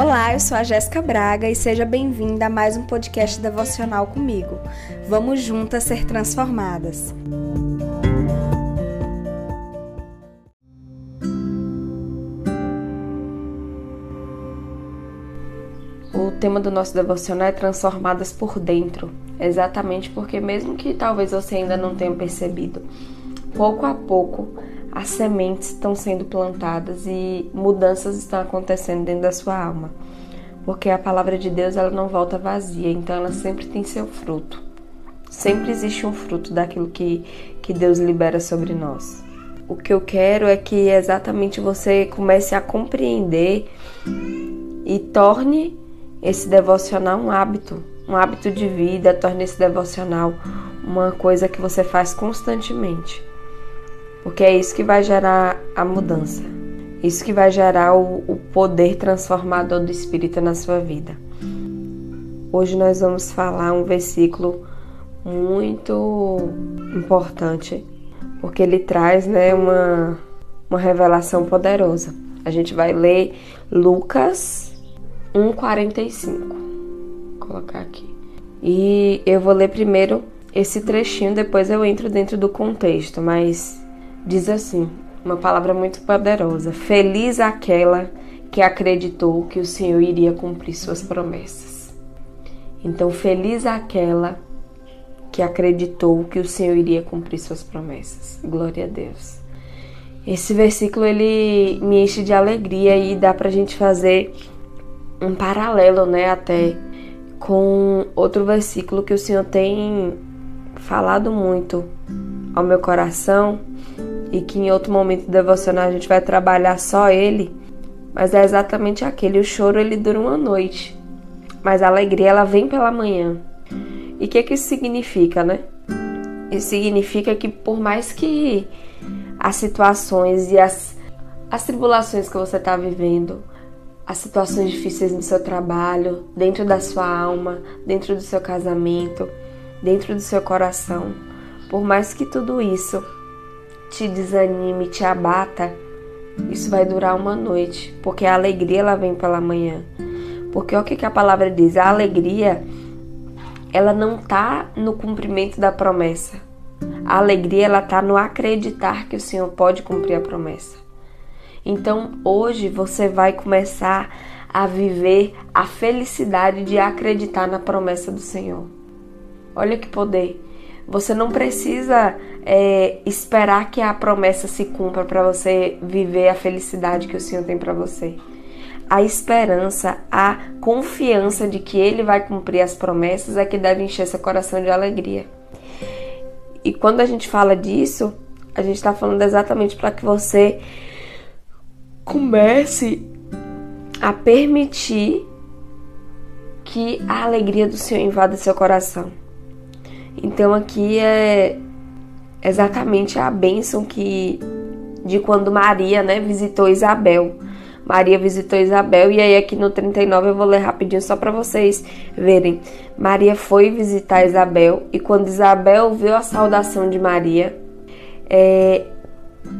Olá, eu sou a Jéssica Braga e seja bem-vinda a mais um podcast devocional comigo. Vamos juntas ser transformadas. O tema do nosso devocional é transformadas por dentro, exatamente porque mesmo que talvez você ainda não tenha percebido, pouco a pouco as sementes estão sendo plantadas e mudanças estão acontecendo dentro da sua alma. Porque a palavra de Deus ela não volta vazia, então ela sempre tem seu fruto. Sempre existe um fruto daquilo que, que Deus libera sobre nós. O que eu quero é que exatamente você comece a compreender e torne esse devocional um hábito, um hábito de vida, torne esse devocional uma coisa que você faz constantemente porque é isso que vai gerar a mudança, isso que vai gerar o, o poder transformador do Espírito na sua vida. Hoje nós vamos falar um versículo muito importante, porque ele traz né, uma, uma revelação poderosa. A gente vai ler Lucas 1,45. Vou colocar aqui. E eu vou ler primeiro esse trechinho, depois eu entro dentro do contexto, mas diz assim, uma palavra muito poderosa: Feliz aquela que acreditou que o Senhor iria cumprir suas promessas. Então, feliz aquela que acreditou que o Senhor iria cumprir suas promessas. Glória a Deus. Esse versículo ele me enche de alegria e dá pra gente fazer um paralelo, né, até com outro versículo que o Senhor tem falado muito ao meu coração e que em outro momento devocional a gente vai trabalhar só ele, mas é exatamente aquele. O choro ele dura uma noite, mas a alegria ela vem pela manhã. E o que, que isso significa, né? Isso significa que por mais que as situações e as, as tribulações que você está vivendo, as situações difíceis no seu trabalho, dentro da sua alma, dentro do seu casamento, dentro do seu coração, por mais que tudo isso te desanime, te abata, isso vai durar uma noite, porque a alegria ela vem pela manhã. Porque o que, que a palavra diz? A alegria ela não tá no cumprimento da promessa. A alegria ela tá no acreditar que o Senhor pode cumprir a promessa. Então, hoje você vai começar a viver a felicidade de acreditar na promessa do Senhor. Olha que poder. Você não precisa é, esperar que a promessa se cumpra para você viver a felicidade que o Senhor tem para você. A esperança, a confiança de que Ele vai cumprir as promessas é que deve encher seu coração de alegria. E quando a gente fala disso, a gente está falando exatamente para que você comece a permitir que a alegria do Senhor invada seu coração. Então aqui é exatamente a bênção que de quando Maria, né, visitou Isabel. Maria visitou Isabel e aí aqui no 39 eu vou ler rapidinho só para vocês verem. Maria foi visitar Isabel e quando Isabel ouviu a saudação de Maria, é,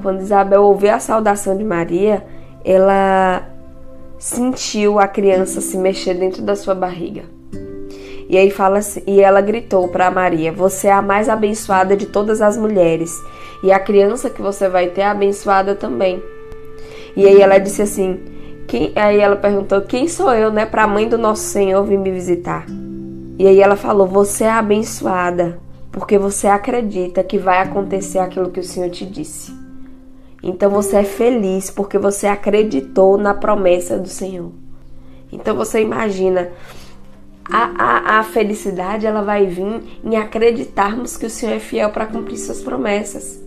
quando Isabel ouviu a saudação de Maria, ela sentiu a criança se mexer dentro da sua barriga. E aí fala assim, e ela gritou para Maria: "Você é a mais abençoada de todas as mulheres, e a criança que você vai ter é abençoada também." E aí ela disse assim: quem, aí ela perguntou: "Quem sou eu, né, para a mãe do nosso Senhor vir me visitar?" E aí ela falou: "Você é abençoada, porque você acredita que vai acontecer aquilo que o Senhor te disse." Então você é feliz porque você acreditou na promessa do Senhor. Então você imagina a, a, a felicidade ela vai vir em acreditarmos que o Senhor é fiel para cumprir suas promessas.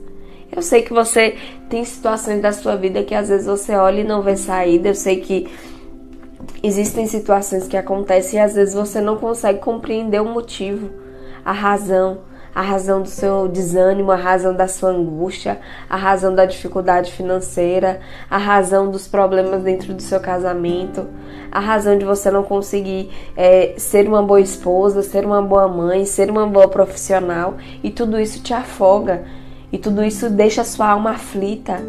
Eu sei que você tem situações da sua vida que às vezes você olha e não vê saída. Eu sei que existem situações que acontecem e às vezes você não consegue compreender o motivo, a razão a razão do seu desânimo, a razão da sua angústia, a razão da dificuldade financeira, a razão dos problemas dentro do seu casamento, a razão de você não conseguir é, ser uma boa esposa, ser uma boa mãe, ser uma boa profissional e tudo isso te afoga e tudo isso deixa a sua alma aflita.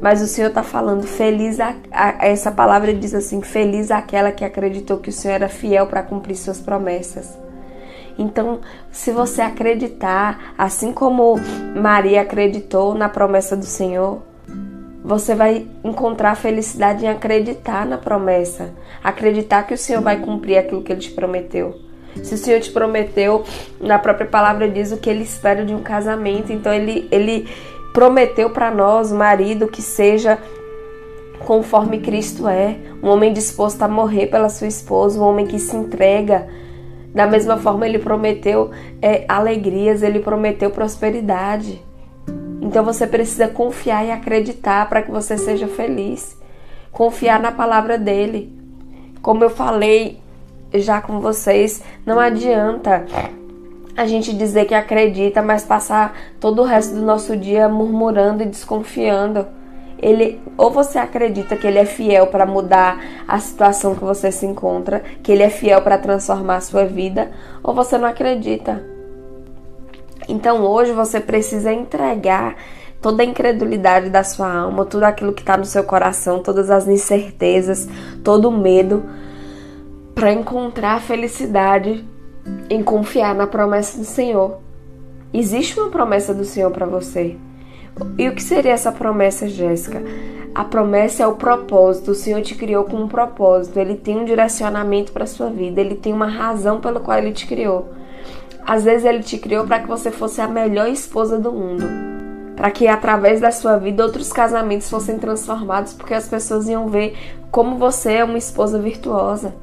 Mas o Senhor está falando, feliz a, a, essa palavra diz assim, feliz aquela que acreditou que o Senhor era fiel para cumprir suas promessas. Então, se você acreditar, assim como Maria acreditou na promessa do Senhor, você vai encontrar felicidade em acreditar na promessa, acreditar que o Senhor vai cumprir aquilo que ele te prometeu. Se o Senhor te prometeu, na própria palavra diz o que ele espera de um casamento, então ele, ele prometeu para nós, marido, que seja conforme Cristo é, um homem disposto a morrer pela sua esposa, um homem que se entrega. Da mesma forma, ele prometeu é, alegrias, ele prometeu prosperidade. Então você precisa confiar e acreditar para que você seja feliz. Confiar na palavra dele. Como eu falei já com vocês, não adianta a gente dizer que acredita, mas passar todo o resto do nosso dia murmurando e desconfiando. Ele ou você acredita que ele é fiel para mudar a situação que você se encontra, que ele é fiel para transformar a sua vida, ou você não acredita. Então hoje você precisa entregar toda a incredulidade da sua alma, tudo aquilo que está no seu coração, todas as incertezas, todo o medo, para encontrar a felicidade em confiar na promessa do Senhor. Existe uma promessa do Senhor para você. E o que seria essa promessa, Jéssica? A promessa é o propósito. O Senhor te criou com um propósito. Ele tem um direcionamento para sua vida. Ele tem uma razão pela qual ele te criou. Às vezes ele te criou para que você fosse a melhor esposa do mundo. Para que através da sua vida outros casamentos fossem transformados, porque as pessoas iam ver como você é uma esposa virtuosa.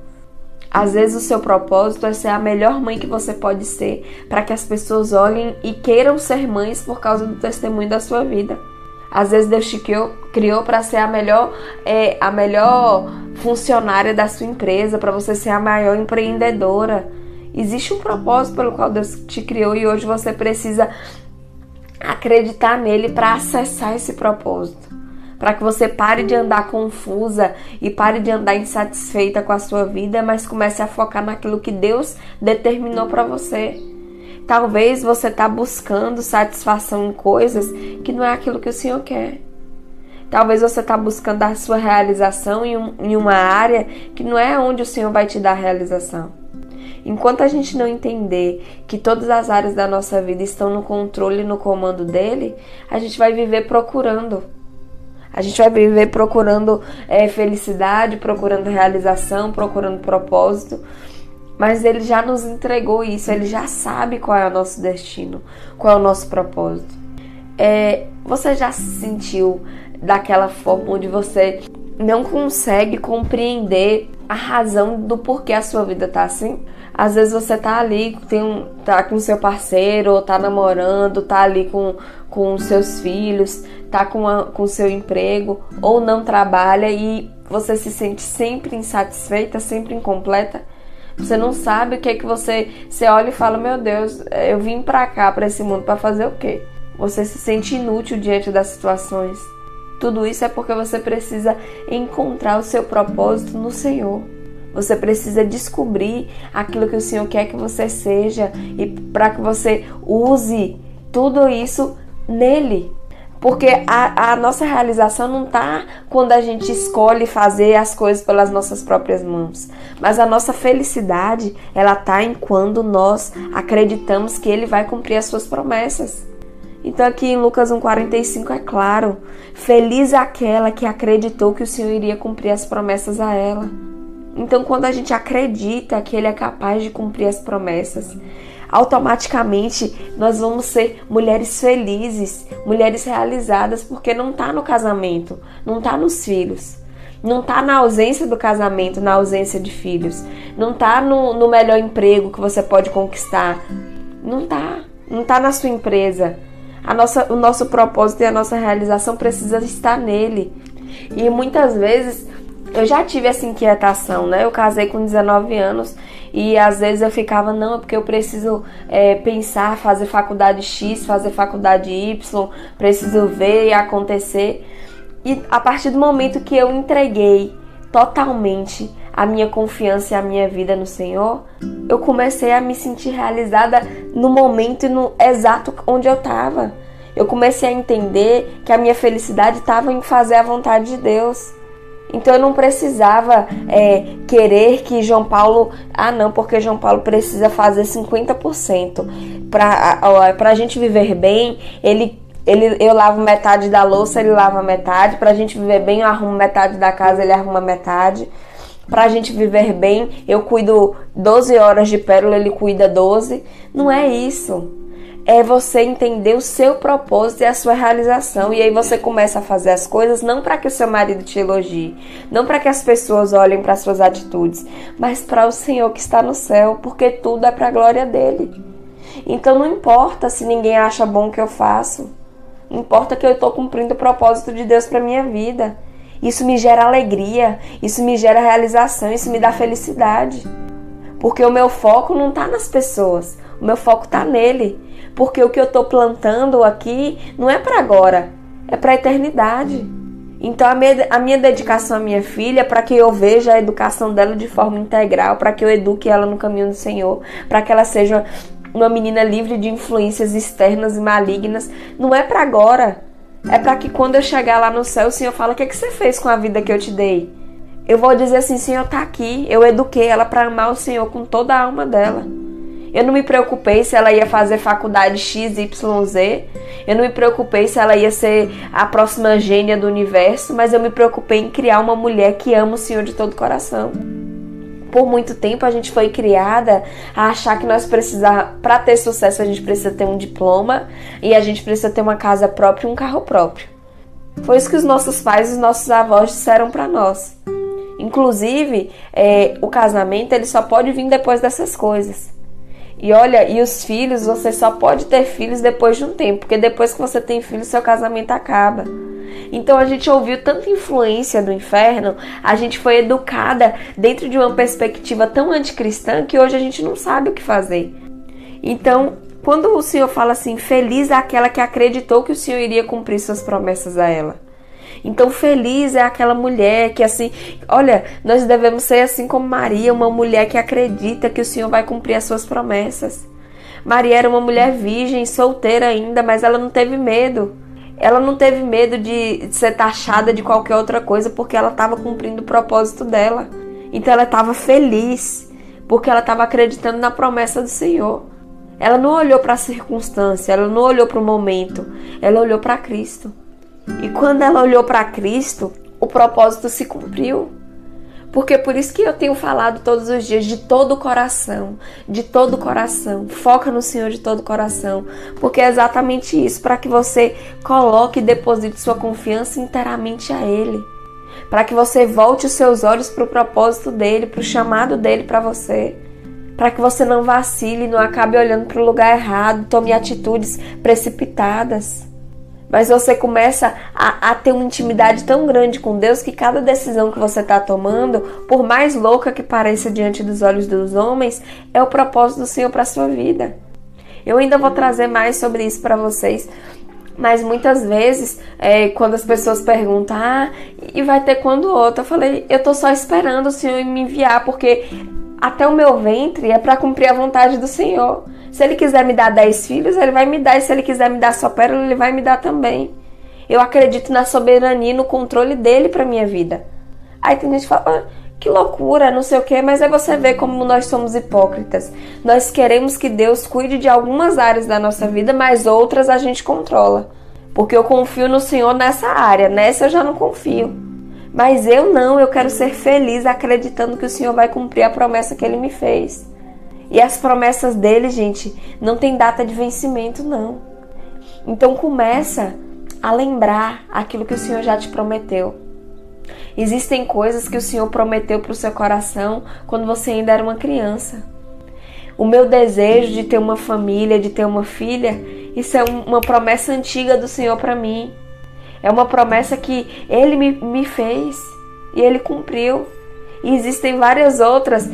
Às vezes o seu propósito é ser a melhor mãe que você pode ser, para que as pessoas olhem e queiram ser mães por causa do testemunho da sua vida. Às vezes Deus te criou, criou para ser a melhor, é, a melhor funcionária da sua empresa, para você ser a maior empreendedora. Existe um propósito pelo qual Deus te criou e hoje você precisa acreditar nele para acessar esse propósito para que você pare de andar confusa e pare de andar insatisfeita com a sua vida, mas comece a focar naquilo que Deus determinou para você. Talvez você está buscando satisfação em coisas que não é aquilo que o Senhor quer. Talvez você está buscando a sua realização em, um, em uma área que não é onde o Senhor vai te dar realização. Enquanto a gente não entender que todas as áreas da nossa vida estão no controle e no comando dele, a gente vai viver procurando a gente vai viver procurando é, felicidade, procurando realização, procurando propósito. Mas ele já nos entregou isso, ele já sabe qual é o nosso destino, qual é o nosso propósito. É, você já se sentiu daquela forma onde você não consegue compreender a razão do porquê a sua vida tá assim? Às vezes você tá ali, tem um, tá com seu parceiro, ou tá namorando, tá ali com, com seus filhos, tá com, a, com seu emprego, ou não trabalha e você se sente sempre insatisfeita, sempre incompleta. Você não sabe o que é que você. Você olha e fala: Meu Deus, eu vim pra cá, pra esse mundo, para fazer o quê? Você se sente inútil diante das situações. Tudo isso é porque você precisa encontrar o seu propósito no Senhor. Você precisa descobrir aquilo que o Senhor quer que você seja e para que você use tudo isso nele. Porque a, a nossa realização não está quando a gente escolhe fazer as coisas pelas nossas próprias mãos. Mas a nossa felicidade, ela está em quando nós acreditamos que Ele vai cumprir as suas promessas. Então aqui em Lucas 1,45 é claro: feliz é aquela que acreditou que o Senhor iria cumprir as promessas a ela. Então, quando a gente acredita que Ele é capaz de cumprir as promessas, automaticamente nós vamos ser mulheres felizes, mulheres realizadas, porque não está no casamento, não está nos filhos. Não está na ausência do casamento, na ausência de filhos. Não está no, no melhor emprego que você pode conquistar. Não está. Não está na sua empresa. A nossa, o nosso propósito e a nossa realização precisa estar nele. E muitas vezes eu já tive essa inquietação, né? Eu casei com 19 anos e às vezes eu ficava, não, é porque eu preciso é, pensar, fazer faculdade X, fazer faculdade Y, preciso ver e acontecer. E a partir do momento que eu entreguei totalmente a minha confiança e a minha vida no Senhor, eu comecei a me sentir realizada no momento e no exato onde eu estava. Eu comecei a entender que a minha felicidade estava em fazer a vontade de Deus. Então eu não precisava é, querer que João Paulo. Ah, não, porque João Paulo precisa fazer 50%. Para a gente viver bem, ele, ele, eu lavo metade da louça, ele lava metade. Para a gente viver bem, eu arrumo metade da casa, ele arruma metade. Para a gente viver bem, eu cuido 12 horas de pérola, ele cuida 12. Não é isso é você entender o seu propósito e a sua realização. E aí você começa a fazer as coisas não para que o seu marido te elogie, não para que as pessoas olhem para suas atitudes, mas para o Senhor que está no céu, porque tudo é para a glória dele. Então não importa se ninguém acha bom o que eu faço. Importa que eu estou cumprindo o propósito de Deus para minha vida. Isso me gera alegria, isso me gera realização, isso me dá felicidade. Porque o meu foco não está nas pessoas, o meu foco está nele porque o que eu estou plantando aqui não é para agora, é para a eternidade. Então a minha, a minha dedicação à minha filha é para que eu veja a educação dela de forma integral, para que eu eduque ela no caminho do Senhor, para que ela seja uma menina livre de influências externas e malignas. Não é para agora, é para que quando eu chegar lá no céu, o Senhor fala: "O que, é que você fez com a vida que eu te dei?" Eu vou dizer assim: "Senhor, tá aqui. Eu eduquei ela para amar o Senhor com toda a alma dela." Eu não me preocupei se ela ia fazer faculdade XYZ. Eu não me preocupei se ela ia ser a próxima gênia do universo, mas eu me preocupei em criar uma mulher que ama o Senhor de todo o coração. Por muito tempo a gente foi criada a achar que nós precisamos, para ter sucesso, a gente precisa ter um diploma e a gente precisa ter uma casa própria e um carro próprio. Foi isso que os nossos pais e os nossos avós disseram para nós. Inclusive, é, o casamento ele só pode vir depois dessas coisas. E olha, e os filhos, você só pode ter filhos depois de um tempo, porque depois que você tem filhos, seu casamento acaba. Então a gente ouviu tanta influência do inferno, a gente foi educada dentro de uma perspectiva tão anticristã que hoje a gente não sabe o que fazer. Então, quando o Senhor fala assim, feliz é aquela que acreditou que o Senhor iria cumprir suas promessas a ela. Então, feliz é aquela mulher que, assim, olha, nós devemos ser assim como Maria, uma mulher que acredita que o Senhor vai cumprir as suas promessas. Maria era uma mulher virgem, solteira ainda, mas ela não teve medo. Ela não teve medo de ser taxada de qualquer outra coisa porque ela estava cumprindo o propósito dela. Então ela estava feliz porque ela estava acreditando na promessa do Senhor. Ela não olhou para a circunstância, ela não olhou para o momento, ela olhou para Cristo. E quando ela olhou para Cristo, o propósito se cumpriu. Porque por isso que eu tenho falado todos os dias de todo o coração, de todo o coração. Foca no Senhor de todo o coração, porque é exatamente isso, para que você coloque e deposite sua confiança inteiramente a ele. Para que você volte os seus olhos para o propósito dele, para o chamado dele para você. Para que você não vacile, não acabe olhando para o lugar errado, tome atitudes precipitadas. Mas você começa a, a, ter uma intimidade tão grande com Deus que cada decisão que você está tomando, por mais louca que pareça diante dos olhos dos homens, é o propósito do Senhor para sua vida. Eu ainda vou trazer mais sobre isso para vocês, mas muitas vezes, é, quando as pessoas perguntam, ah, e vai ter quando outro? Eu falei, eu tô só esperando o Senhor me enviar, porque até o meu ventre é para cumprir a vontade do Senhor. Se ele quiser me dar dez filhos, ele vai me dar. E se ele quiser me dar só pérola, ele vai me dar também. Eu acredito na soberania e no controle dele para minha vida. Aí tem gente que fala, ah, que loucura, não sei o que, mas aí você vê como nós somos hipócritas. Nós queremos que Deus cuide de algumas áreas da nossa vida, mas outras a gente controla. Porque eu confio no Senhor nessa área, nessa eu já não confio. Mas eu não, eu quero ser feliz acreditando que o Senhor vai cumprir a promessa que ele me fez. E as promessas dele, gente, não tem data de vencimento, não. Então começa a lembrar aquilo que o Senhor já te prometeu. Existem coisas que o Senhor prometeu para o seu coração quando você ainda era uma criança. O meu desejo de ter uma família, de ter uma filha, isso é uma promessa antiga do Senhor para mim. É uma promessa que Ele me, me fez e Ele cumpriu. E existem várias outras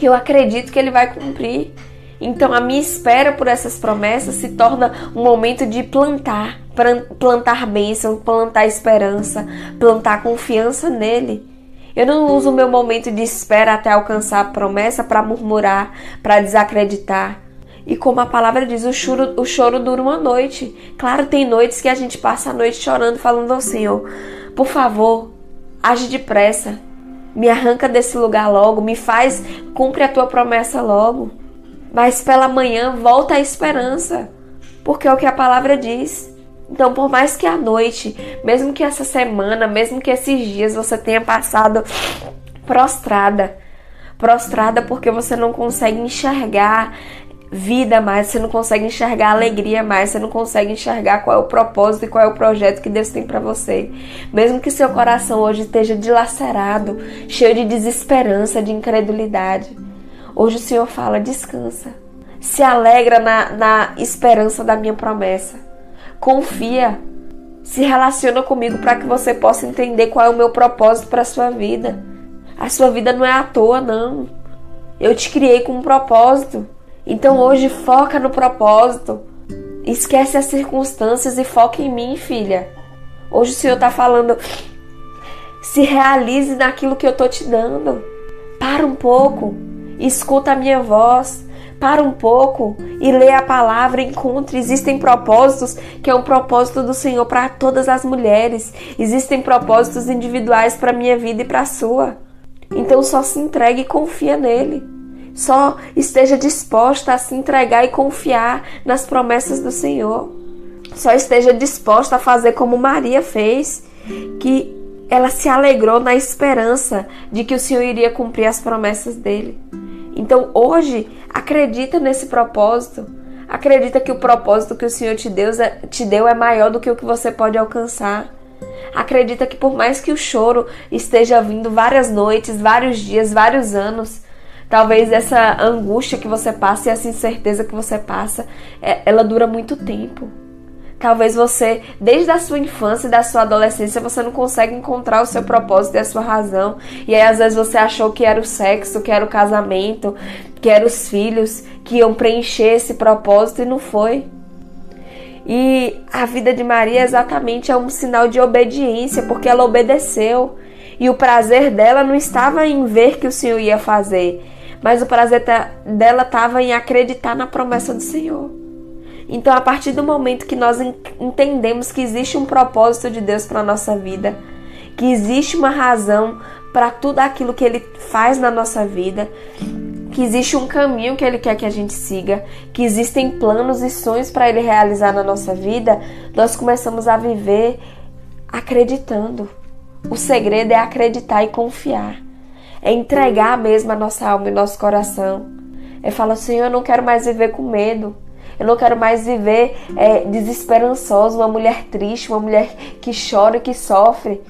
que eu acredito que ele vai cumprir. Então a minha espera por essas promessas se torna um momento de plantar, plantar bênção, plantar esperança, plantar confiança nele. Eu não uso o meu momento de espera até alcançar a promessa para murmurar, para desacreditar. E como a palavra diz, o choro, o choro dura uma noite. Claro, tem noites que a gente passa a noite chorando, falando ao Senhor: por favor, age depressa, me arranca desse lugar logo, me faz, cumpre a tua promessa logo. Mas pela manhã volta a esperança, porque é o que a palavra diz. Então, por mais que a noite, mesmo que essa semana, mesmo que esses dias você tenha passado prostrada, prostrada porque você não consegue enxergar vida mais, você não consegue enxergar alegria mais, você não consegue enxergar qual é o propósito e qual é o projeto que Deus tem para você. Mesmo que seu coração hoje esteja dilacerado, cheio de desesperança, de incredulidade, hoje o Senhor fala: descansa, se alegra na, na esperança da minha promessa, confia, se relaciona comigo para que você possa entender qual é o meu propósito para sua vida. A sua vida não é à toa, não. Eu te criei com um propósito. Então hoje foca no propósito. Esquece as circunstâncias e foca em mim, filha. Hoje o Senhor está falando. Se realize naquilo que eu estou te dando. Para um pouco. Escuta a minha voz. Para um pouco e lê a palavra, encontre. Existem propósitos que é um propósito do Senhor para todas as mulheres. Existem propósitos individuais para minha vida e para a sua. Então só se entregue e confia nele. Só esteja disposta a se entregar e confiar nas promessas do Senhor. Só esteja disposta a fazer como Maria fez, que ela se alegrou na esperança de que o Senhor iria cumprir as promessas dele. Então hoje, acredita nesse propósito. Acredita que o propósito que o Senhor te deu, é, te deu é maior do que o que você pode alcançar. Acredita que por mais que o choro esteja vindo várias noites, vários dias, vários anos, Talvez essa angústia que você passa e essa incerteza que você passa, é, ela dura muito tempo. Talvez você, desde a sua infância e da sua adolescência, você não consegue encontrar o seu propósito e a sua razão. E aí, às vezes, você achou que era o sexo, que era o casamento, que eram os filhos que iam preencher esse propósito e não foi. E a vida de Maria exatamente é um sinal de obediência, porque ela obedeceu. E o prazer dela não estava em ver que o Senhor ia fazer, mas o prazer dela estava em acreditar na promessa do Senhor. Então, a partir do momento que nós entendemos que existe um propósito de Deus para a nossa vida, que existe uma razão para tudo aquilo que Ele faz na nossa vida, que existe um caminho que Ele quer que a gente siga, que existem planos e sonhos para Ele realizar na nossa vida, nós começamos a viver acreditando. O segredo é acreditar e confiar é entregar mesmo a nossa alma e nosso coração. É falar, Senhor, eu não quero mais viver com medo. Eu não quero mais viver é, desesperançosa, uma mulher triste, uma mulher que chora e que sofre.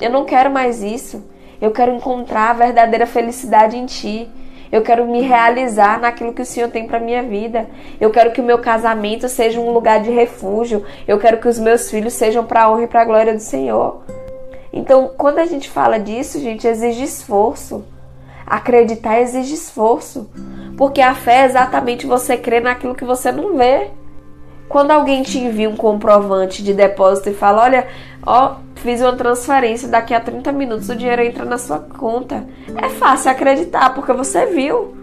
Eu não quero mais isso. Eu quero encontrar a verdadeira felicidade em Ti. Eu quero me realizar naquilo que o Senhor tem para minha vida. Eu quero que o meu casamento seja um lugar de refúgio. Eu quero que os meus filhos sejam para a honra e para a glória do Senhor. Então, quando a gente fala disso, gente, exige esforço. Acreditar exige esforço. Porque a fé é exatamente você crer naquilo que você não vê. Quando alguém te envia um comprovante de depósito e fala: Olha, ó, fiz uma transferência, daqui a 30 minutos o dinheiro entra na sua conta. É fácil acreditar, porque você viu.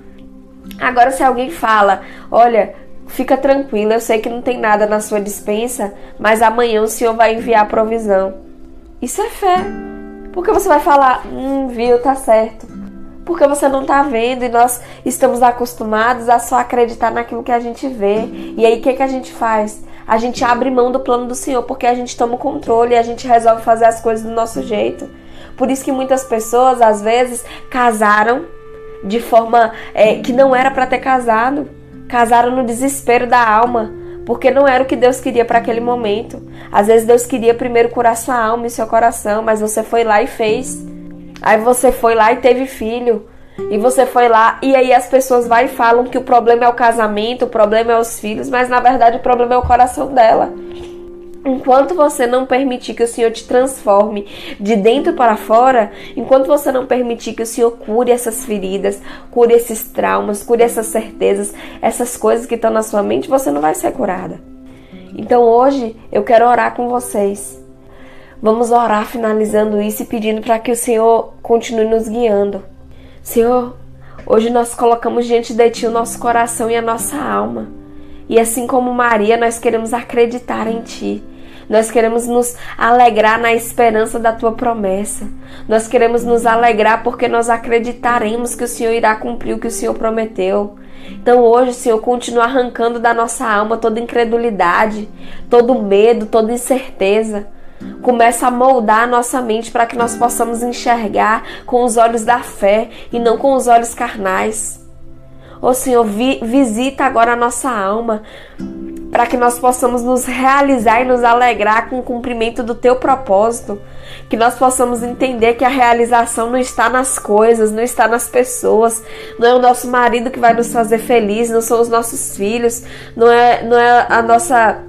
Agora, se alguém fala: Olha, fica tranquila, eu sei que não tem nada na sua dispensa, mas amanhã o senhor vai enviar a provisão. Isso é fé. Porque você vai falar, hum, viu, tá certo. Porque você não tá vendo e nós estamos acostumados a só acreditar naquilo que a gente vê. E aí o que, que a gente faz? A gente abre mão do plano do Senhor porque a gente toma o controle e a gente resolve fazer as coisas do nosso jeito. Por isso que muitas pessoas, às vezes, casaram de forma é, que não era para ter casado. Casaram no desespero da alma porque não era o que Deus queria para aquele momento. Às vezes Deus queria primeiro curar sua alma e seu coração, mas você foi lá e fez. Aí você foi lá e teve filho. E você foi lá e aí as pessoas vai e falam que o problema é o casamento, o problema é os filhos, mas na verdade o problema é o coração dela. Enquanto você não permitir que o Senhor te transforme de dentro para fora, enquanto você não permitir que o Senhor cure essas feridas, cure esses traumas, cure essas certezas, essas coisas que estão na sua mente, você não vai ser curada. Então hoje eu quero orar com vocês. Vamos orar finalizando isso e pedindo para que o Senhor continue nos guiando. Senhor, Hoje nós colocamos diante de Ti o nosso coração e a nossa alma. E assim como Maria, nós queremos acreditar em Ti. Nós queremos nos alegrar na esperança da tua promessa. Nós queremos nos alegrar porque nós acreditaremos que o Senhor irá cumprir o que o Senhor prometeu. Então hoje, Senhor, continua arrancando da nossa alma toda incredulidade, todo medo, toda incerteza. Começa a moldar a nossa mente para que nós possamos enxergar com os olhos da fé e não com os olhos carnais. Ô Senhor, vi, visita agora a nossa alma para que nós possamos nos realizar e nos alegrar com o cumprimento do teu propósito. Que nós possamos entender que a realização não está nas coisas, não está nas pessoas, não é o nosso marido que vai nos fazer felizes, não são os nossos filhos, não é, não é a nossa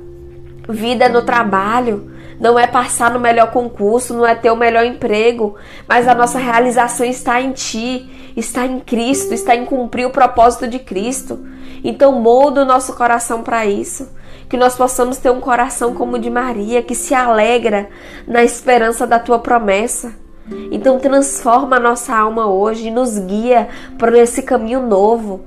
vida no trabalho não é passar no melhor concurso, não é ter o melhor emprego, mas a nossa realização está em Ti, está em Cristo, está em cumprir o propósito de Cristo. Então molda o nosso coração para isso, que nós possamos ter um coração como o de Maria, que se alegra na esperança da Tua promessa. Então transforma a nossa alma hoje e nos guia por esse caminho novo.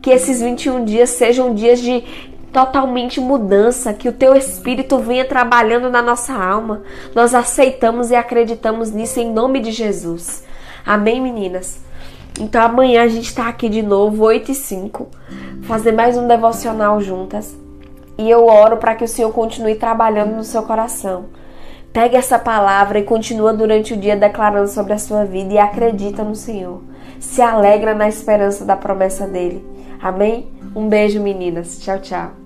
Que esses 21 dias sejam dias de totalmente mudança, que o teu espírito venha trabalhando na nossa alma. Nós aceitamos e acreditamos nisso em nome de Jesus. Amém, meninas? Então amanhã a gente está aqui de novo, 8 e 5, fazer mais um devocional juntas. E eu oro para que o Senhor continue trabalhando no seu coração. Pegue essa palavra e continua durante o dia declarando sobre a sua vida e acredita no Senhor. Se alegra na esperança da promessa dele. Amém? Um beijo, meninas. Tchau, tchau.